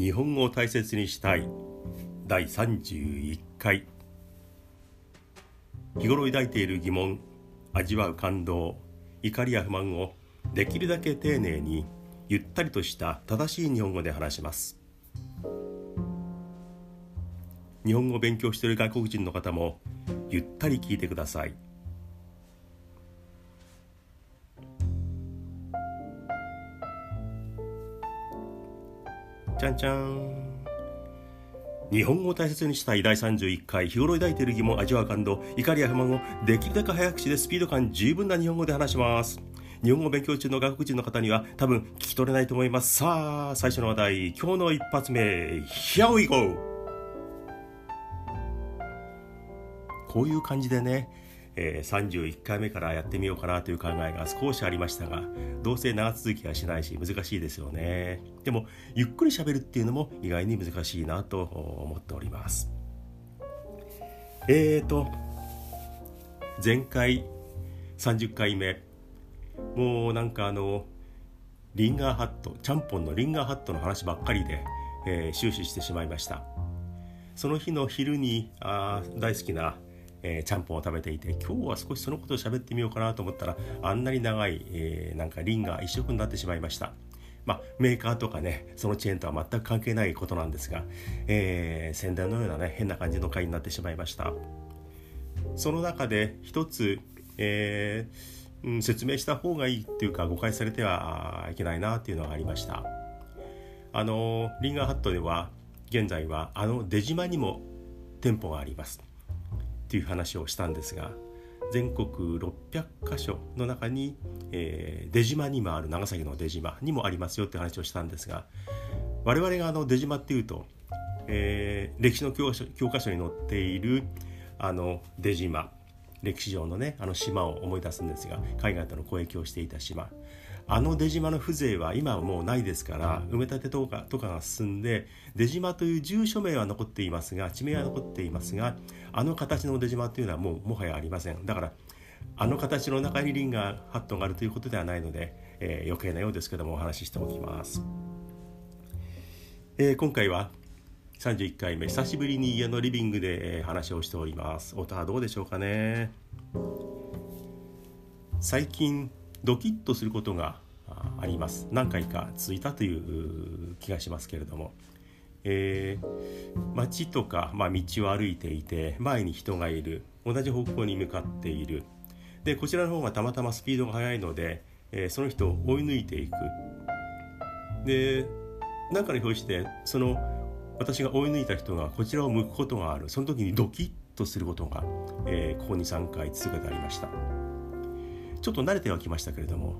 日本語を大切にしたい。第31回。日頃抱いている疑問味わう感動怒りや不満をできるだけ丁寧にゆったりとした正しい日本語で話します。日本語を勉強している外国人の方もゆったり聞いてください。じゃんじゃん日本語を大切にしたい第31回日頃抱いている疑問味わう感動怒りや不満をできるだけ早口でスピード感十分な日本語で話します。日本語勉強中の外国人の方には多分聞き取れないと思います。さあ最初の話題。今日の一発目 Here we go こういう感じでねえ、31回目からやってみようかなという考えが少しありましたがどうせ長続きはしないし難しいですよね。でもゆっくり喋るっていうのも意外に難しいなと思っております。えーと前回30回目もうなんかあのリンガーハットちゃんぽんのリンガーハットの話ばっかりで、えー、終始してしまいました。その日の昼にあ大好きなえー、ちゃんぽんを食べていて今日は少しそのことを喋ってみようかなと思ったらあんなに長い、えー、なんかリンが一色になってしまいました。まあ、メーカーとかねそのチェーンとは全く関係ないことなんですが、えー、宣伝のようなね変な感じの回になってしまいました。その中で一つ、えーうん、説明した方がいいっていうか誤解されてはいけないなっていうのがありました。あのリンガーハットでは現在はあの出島にも店舗があります。っていう話をしたんですが全国600箇所の中に、えー、出島にもある長崎の出島にもありますよって話をしたんですが我々があの出島っていうと、えー、歴史の教科書教科書に載っているあの出島。歴史上のねあの島を思い出すんですが海外との交易をしていた島。あの出島の風情は今はもうないですから埋め立てとかとかが進んで出島という住所名は残っていますが地名は残っていますがあの形の出島というのはもうもはやありません。だからあの形の中にリンガーハットがあるということではないので、えー、余計なようですけどもお話ししておきます、えー、今回は31回目久しぶりに家のリビングで話をしております。音はどうでしょうかね。最近ドキッとすることがあります。何回か続いたという気がしますけれども、えー、街とか、まあ、道を歩いていて前に人がいる同じ方向に向かっている。でこちらの方がたまたまスピードが速いので、えー、その人を追い抜いていく。で何かの表してその私が追い抜いた人がこちらを向くことがある。その時にドキッとすることが、えー、ここに3回続けてありました。ちょっと慣れてはきましたけれども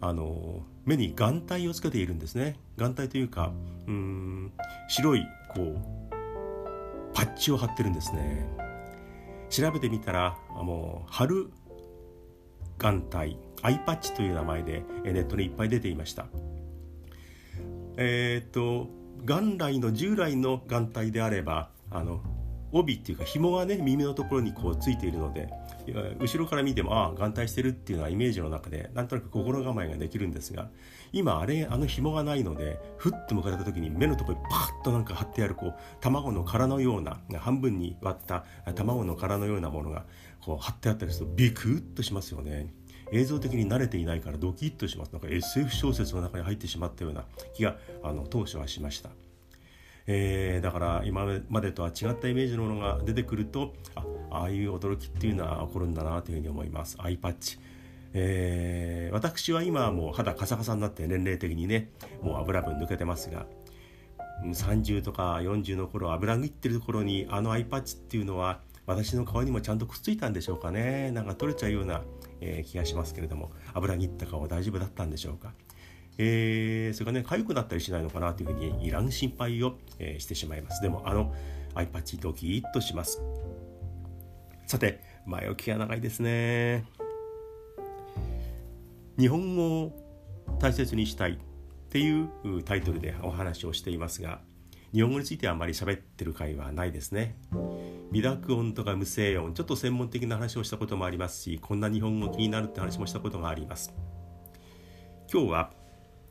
あの目に眼帯をつけているんですね。眼帯というかうん白いこうパッチを貼ってるんですね。調べてみたらもう貼る眼帯アイパッチという名前でネットにいっぱい出ていました。えっ、と元来の従来の眼帯であればあの帯っていうか紐がね耳のところにこうついているので後ろから見てもああ眼帯してるっていうのはイメージの中でなんとなく心構えができるんですが今あれあの紐がないのでふっと向かれた時に目のところにパッとなんか貼ってあるこう卵の殻のような半分に割った卵の殻のようなものがこう貼ってあったりするとビクッとしますよね。映像的に慣れていないからドキッとします。なんか SF 小説の中に入ってしまったような気があの当初はしました。えー、だから今までとは違ったイメージのものが出てくるとあああいう驚きっていうのは起こるんだなというふうに思います。アイパッチ。えー、私は今はもう肌カサカサになって年齢的にねもう油分抜けてますが30とか40の頃油抜いてる頃にあのアイパッチっていうのは私の顔にもちゃんとくっついたんでしょうかね。なんか取れちゃうような、えー、気がしますけれども油切った顔は大丈夫だったんでしょうか？えー、それがね痒くなったりしないのかなというふうにいらん心配を、えー、してしまいます。でもあのアイパッチドキッとします。さて前置きが長いですね。日本語を大切にしたいっていうタイトルでお話をしていますが日本語についてはあまり喋ってる回はないですね。微濁音とか無声音ちょっと専門的な話をしたこともありますしこんな日本語気になるって話もしたことがあります。今日は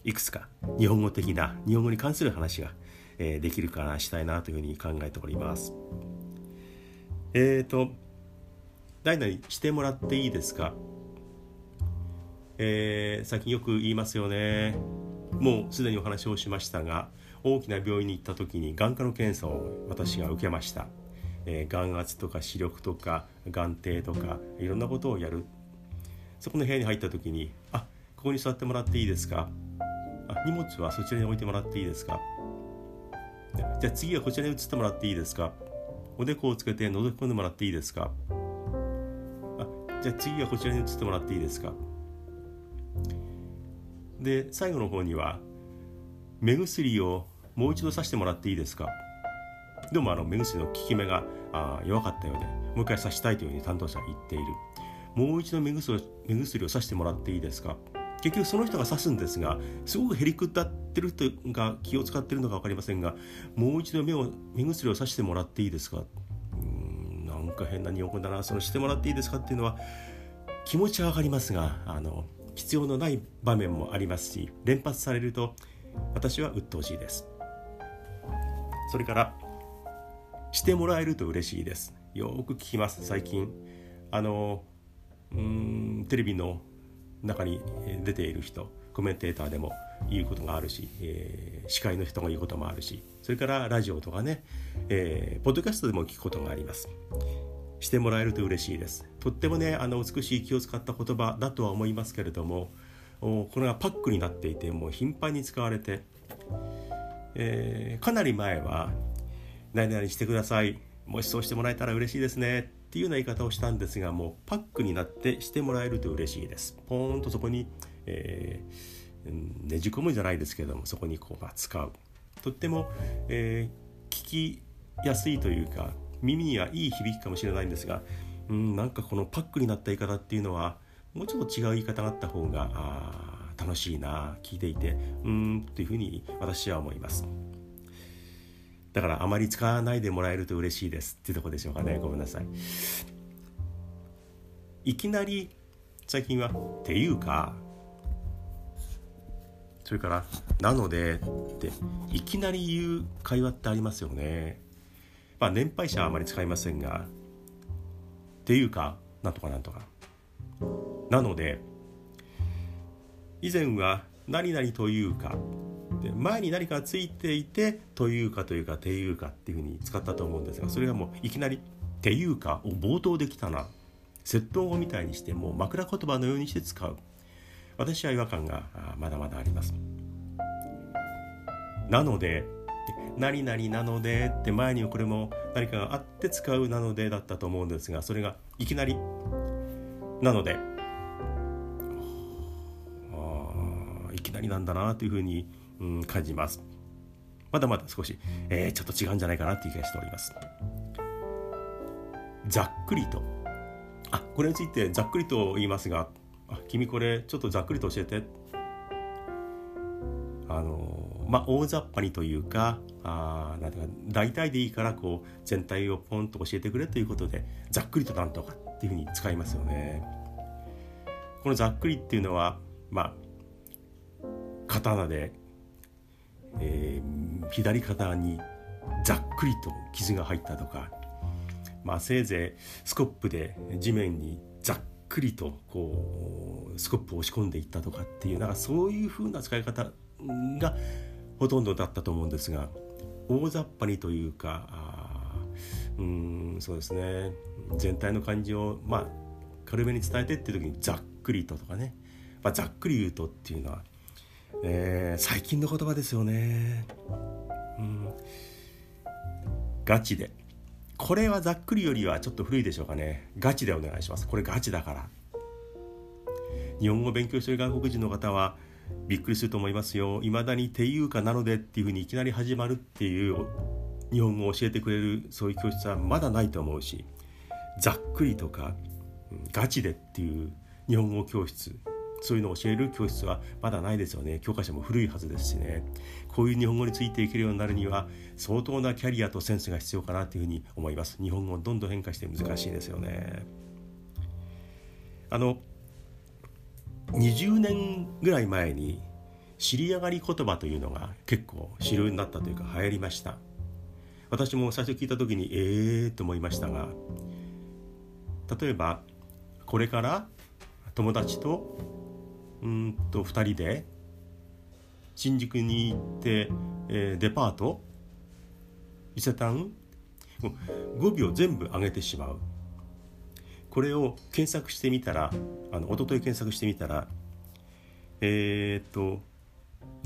いくつか日本語的な日本語に関する話が、えー、できるかなしたいなというふうに考えております。えっ、ー、と誰々してもらっていいですか？えー、最近よく言いますよね。もうすでにお話をしましたが大きな病院に行った時に眼科の検査を私が受けました、えー、眼圧とか視力とか眼底とかいろんなことをやる。そこの部屋に入った時に「あここに座ってもらっていいですか?」あ「荷物はそちらに置いてもらっていいですか?」じゃあ次はこちらに移ってもらっていいですか？おでこをつけて覗き込んでもらっていいですか？じゃあ次はこちらに移ってもらっていいですか？で最後の方には目薬をもう一度さしてもらっていいですか？でもあの目薬の効き目があ弱かったようでもう一回さしたいというふうに担当者は言っている。もう一度目薬目薬をさしてもらっていいですか？結局その人が刺すんですがすごくへりくだってる人が気を使ってるのか分かりませんがもう一度目を目薬をさしてもらっていいですか？うんなんか変な日本語だなそのしてもらっていいですかっていうのは気持ちは分かりますがあの必要のない場面もありますし連発されると私は鬱陶しいです。それからしてもらえると嬉しいです。よく聞きます最近。あのうんテレビの中に出ている人コメンテーターでも言うことがあるし、えー、司会の人が言うこともあるしそれからラジオとかね、えー、ポッドキャストでも聞くことがあります。してもらえると嬉しいです。とってもねあの美しい気を使った言葉だとは思いますけれどもこれがパックになっていてもう頻繁に使われて、えー、かなり前は「何々してください。もしそうしてもらえたら嬉しいですね」っていうような言い方をしたんですがもうパックになってしてもらえると嬉しいです。ポーンとそこに、えー、ねじ込むじゃないですけどもそこにこう、まあ、使う。とっても、えー、聞きやすいというか耳にはいい響きかもしれないんですがうんなんかこのパックになった言い方っていうのはもうちょっと違う言い方があった方があ楽しいな聞いていてうんというふうに私は思います。だからあまり使わないでもらえると嬉しいですっていうとこでしょうかね。ごめんなさい。いきなり最近は「っていうか」それから「なので」っていきなり言う会話ってありますよね。まあ年配者はあまり使いませんが「っていうか」なんとかなんとかなので以前は何々というかで前に何かついていてというかというかていうかっていうふうに使ったと思うんですがそれがもういきなり「ていうか」を冒頭できたな。窃盗語みたいにしてもう枕言葉のようにして使う。私は違和感がまだまだあります。なので何々なのでって前にこれも何かがあって使うなのでだったと思うんですがそれがいきなりなので。あいきなりなんだなというふうに、うん、感じます。まだまだ少し、えー、ちょっと違うんじゃないかなっていう気がしております。ざっくりと。あこれについてざっくりと言いますがあ君これちょっとざっくりと教えて。あのまあ大雑把にというかあなんていうか大体でいいからこう全体をポンと教えてくれということでざっくりとなんとか。っていうふうに使いますよね。このざっくりっていうのはまあ刀で、えー、左肩にざっくりと傷が入ったとか、まあ、せいぜいスコップで地面にざっくりとこうスコップを押し込んでいったとかっていうなんかそういうふうな使い方がほとんどだったと思うんですが大雑把にというかうんそうですね。全体の感じをまあ軽めに伝えてっていう時にざっくりととかね、まあ、ざっくり言うとっていうのは、えー、最近の言葉ですよね。うん、ガチで。これはざっくりよりはちょっと古いでしょうかね。ガチでお願いします。これガチだから。日本語を勉強してる外国人の方はびっくりすると思いますよ。いまだに「ていうかなので」っていうふうにいきなり始まるっていう日本語を教えてくれるそういう教室はまだないと思うしざっくりとかガチでっていう日本語教室そういうのを教える教室はまだないですよね。教科書も古いはずですしね。こういう日本語についていけるようになるには相当なキャリアとセンスが必要かなというふうに思います。日本語どんどん変化して難しいですよね。あの20年ぐらい前に尻上がり言葉というのが結構主流になったというか流行りました。私も最初聞いた時にええー、と思いましたが例えばこれから友達とうんと2人で新宿に行って、えー、デパート伊勢丹語尾を全部上げてしまう。これを検索してみたらあの一昨日検索してみたらえー、っと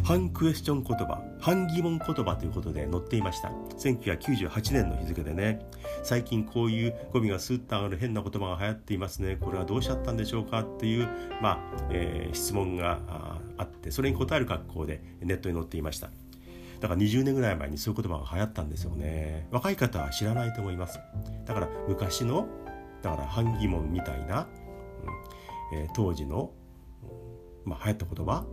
反クエスチョン言葉反疑問言葉ということで載っていました。1998年の日付でね。最近こういう語尾がスッと上がる変な言葉が流行っていますね。これはどうしちゃったんでしょうかっていう、まあえー、質問があってそれに答える格好でネットに載っていました。だから20年ぐらい前にそういう言葉が流行ったんですよね。若い方は知らないと思います。だから昔のだから反疑問みたいな、うんえー、当時の、まあ、流行った言葉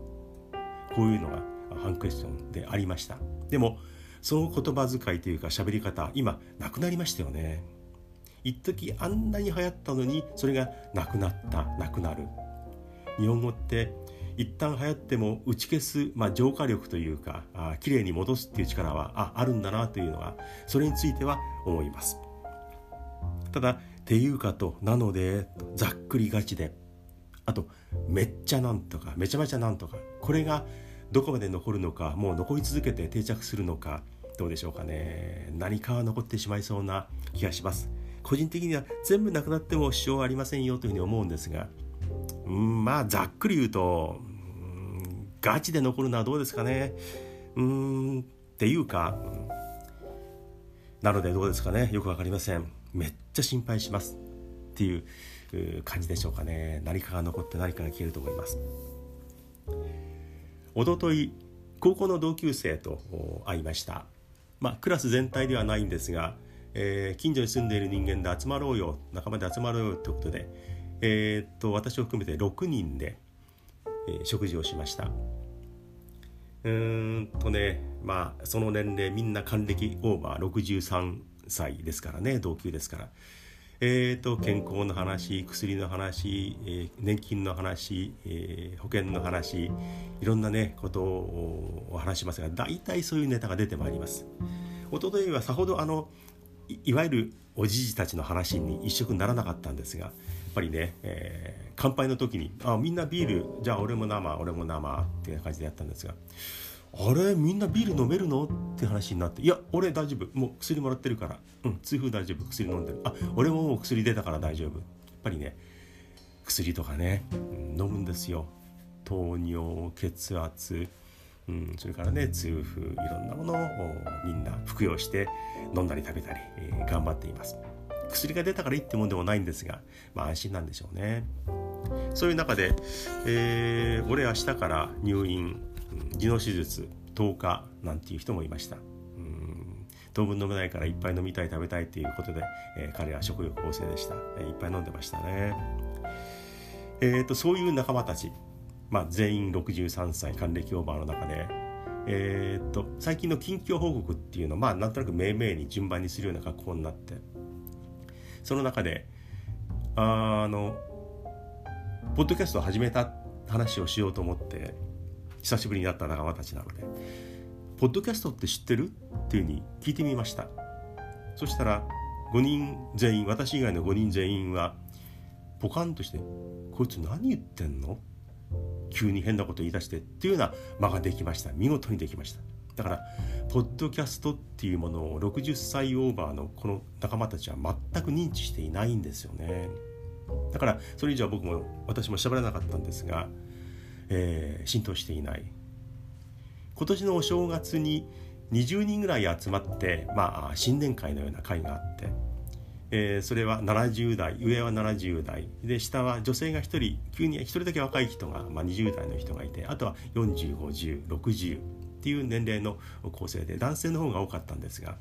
こういうのが反クエスチョンでありました。でもその言葉遣いというか喋り方今なくなりましたよね。一時あんなに流行ったのにそれがなくなったなくなる。日本語って一旦流行っても打ち消す、まあ、浄化力というかあ綺麗に戻すっていう力はああるんだなというのはそれについては思います。ただ「ていうか」と「なので」ざっくりがちで。あとめっちゃなんとかめちゃめちゃなんとかこれがどこまで残るのかもう残り続けて定着するのかどうでしょうかね。何かは残ってしまいそうな気がします。個人的には全部なくなっても支障はありませんよというふうに思うんですがうんまあざっくり言うとガチで残るのはどうですかね。うんっていうかなのでどうですかね。よく分かりません。めっちゃ心配します。っていう感じでしょうかね。何かが残って何かが消えると思います。おととい高校の同級生と会いました。まあクラス全体ではないんですが、えー、近所に住んでいる人間で集まろうよ仲間で集まろうよということで、えー、っと私を含めて6人で、えー、食事をしました。うーんとねまあその年齢みんな還暦オーバー63歳ですからね同級ですから。えーと、健康の話薬の話、えー、年金の話、えー、保険の話いろんなねことを話しますが大体そういうネタが出てまいります。おとといはさほどあのいわゆるおじじたちの話に一色ならなかったんですがやっぱりね、えー、乾杯の時に「あみんなビールじゃあ俺も生俺も生」っていう感じでやったんですがあれみんなビール飲めるの？って話になって。いや俺大丈夫。もう薬もらってるから。うん痛風大丈夫。薬飲んでる。あ俺ももう薬出たから大丈夫。やっぱりね薬とかね、飲むんですよ。糖尿血圧、うん、それからね痛風いろんなものをみんな服用して飲んだり食べたり、えー、頑張っています。薬が出たからいいってもんでもないんですが、まあ、安心なんでしょうね。そういう中で、えー、俺明日から入院痔の手術10日なんていう人もいました。当分飲めないからいっぱい飲みたい食べたいということで、えー、彼は食欲旺盛でした、えー、いっぱい飲んでましたね。えーと、そういう仲間たち、まあ、全員63歳還暦オーバーの中で、えーと、最近の近況報告っていうのを、まあ、なんとなく命名に順番にするような格好になってその中であのポッドキャストを始めた話をしようと思って久しぶりに会った仲間たちなので「ポッドキャストって知ってる?」っていうふうに聞いてみました。そしたら5人全員私以外の5人全員はポカンとして「こいつ何言ってんの?」急に変なこと言い出してっていうような間ができました。見事にできました。だからポッドキャストっていうものを60歳オーバーのこの仲間たちは全く認知していないんですよね。だからそれ以上は僕も私も喋らなかったんですがえー、浸透していない。今年のお正月に20人ぐらい集まって、まあ、新年会のような会があって、えー、それは70代上は70代で下は女性が1人急に1人だけ若い人が、まあ、20代の人がいてあとは405060っていう年齢の構成で男性の方が多かったんですが、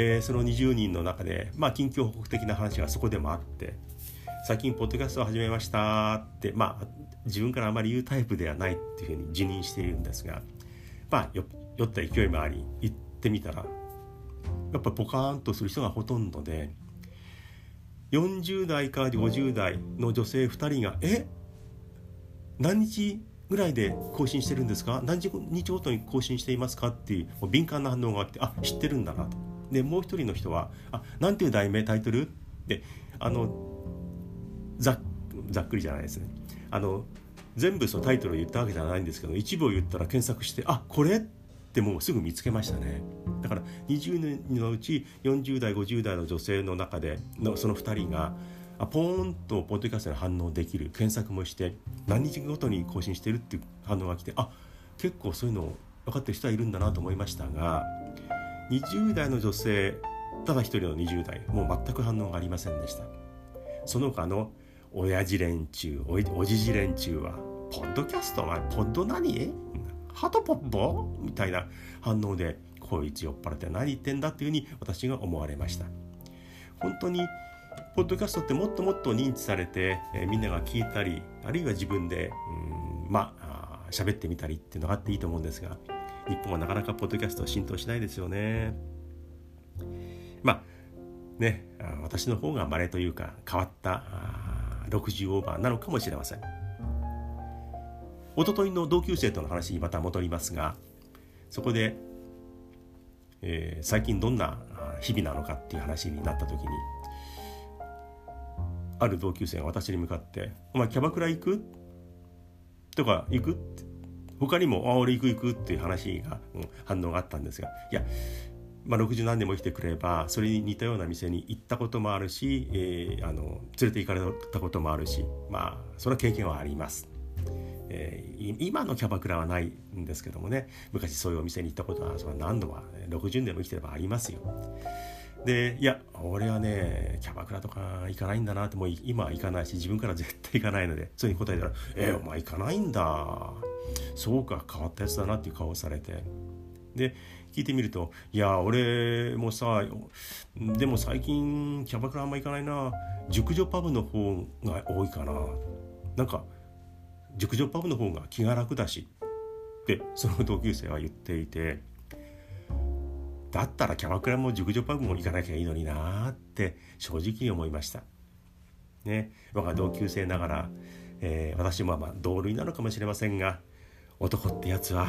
えー、その20人の中で、まあ、近況報告的な話がそこでもあって最近ポッドキャストを始めましたってまあ自分からあまり言うタイプではないっていうふうに自認しているんですがまあ酔った勢いもあり行ってみたらやっぱポカーンとする人がほとんどで40代から50代の女性2人が「え何日ぐらいで更新してるんですか？何日ごとに更新していますか？っていうもう敏感な反応があってあ知ってるんだなと。でもう一人の人は「あなんていう題名タイトル?」であのざざっくりじゃないですねあの全部そのタイトルを言ったわけじゃないんですけど一部を言ったら検索して「あこれ?」ってもうすぐ見つけましたねだから20年のうち40代50代の女性の中でのその2人があポーンとポッドキャストに反応できる検索もして何日ごとに更新してるっていう反応が来てあ結構そういうの分かってる人はいるんだなと思いましたが20代の女性ただ一人の20代もう全く反応がありませんでした。その他の親父連中おじじ連中は「ポッドキャストお前ポッド何？ハトポッポ?」みたいな反応でこいつ酔っ払って何言ってんだっていうふうに私が思われました。本当にポッドキャストってもっともっと認知されて、えー、みんなが聞いたりあるいは自分でうんまあ喋ってみたりっていうのがあっていいと思うんですが日本はなかなかポッドキャストは浸透しないですよね。まあね私の方が稀というか変わった60オーバーなのかもしれません。おとといの同級生との話にまた戻りますがそこで、えー、最近どんな日々なのかっていう話になった時にある同級生が私に向かって「お前キャバクラ行く?」とか「行く?」って他にも「あ俺行く行く」っていう話が、うん、反応があったんですがいやまあ、60何年も生きてくればそれに似たような店に行ったこともあるし、えー、あの連れて行かれたこともあるしまあその経験はあります。えー、今のキャバクラはないんですけどもね昔そういうお店に行ったことはそれは何度も60年も生きてればありますよ。でいや俺はねキャバクラとか行かないんだなってもう今は行かないし自分から絶対行かないのでそういうふうに答えたら「えー、お前行かないんだ。そうか変わったやつだな」っていう顔をされて。で聞いてみると「いや俺もさでも最近キャバクラあんま行かないな。熟女パブの方が多いかな」なんか熟女パブの方が気が楽だし。ってその同級生は言っていてだったらキャバクラも熟女パブも行かなきゃいいのになって正直に思いました。ね、我が同級生ながら、えー、私もまあ同類なのかもしれませんが男ってやつは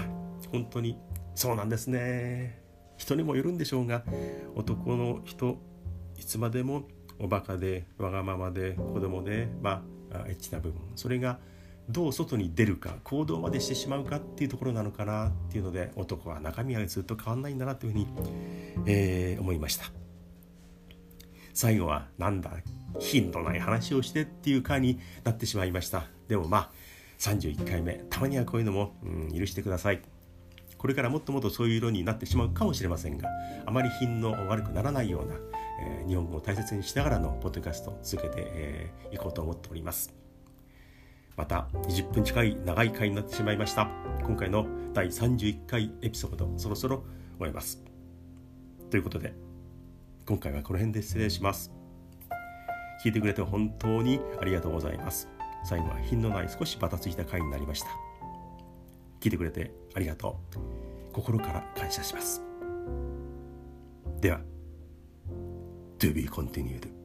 本当にそうなんですね。人にもよるんでしょうが男の人いつまでもおバカでわがままで子供でまあエッチな部分。それがどう外に出るか行動までしてしまうかっていうところなのかなっていうので男は中身はずっと変わんないんだなというふうに、えー、思いました。最後はなんだ頻度ない話をしてっていう回になってしまいました。でもまあ31回目たまにはこういうのも、うん、許してください。これからもっともっとそういう色になってしまうかもしれませんがあまり品の悪くならないような、えー、日本語を大切にしながらのポッドキャストを続けてい、えー、こうと思っております。また20分近い長い回になってしまいました。今回の第31回エピソードそろそろ終えます。ということで今回はこの辺で失礼します。聞いてくれて本当にありがとうございます。最後は品のない少しバタついた回になりました。聞いてくれてありがとう。心から感謝します。では To be continued.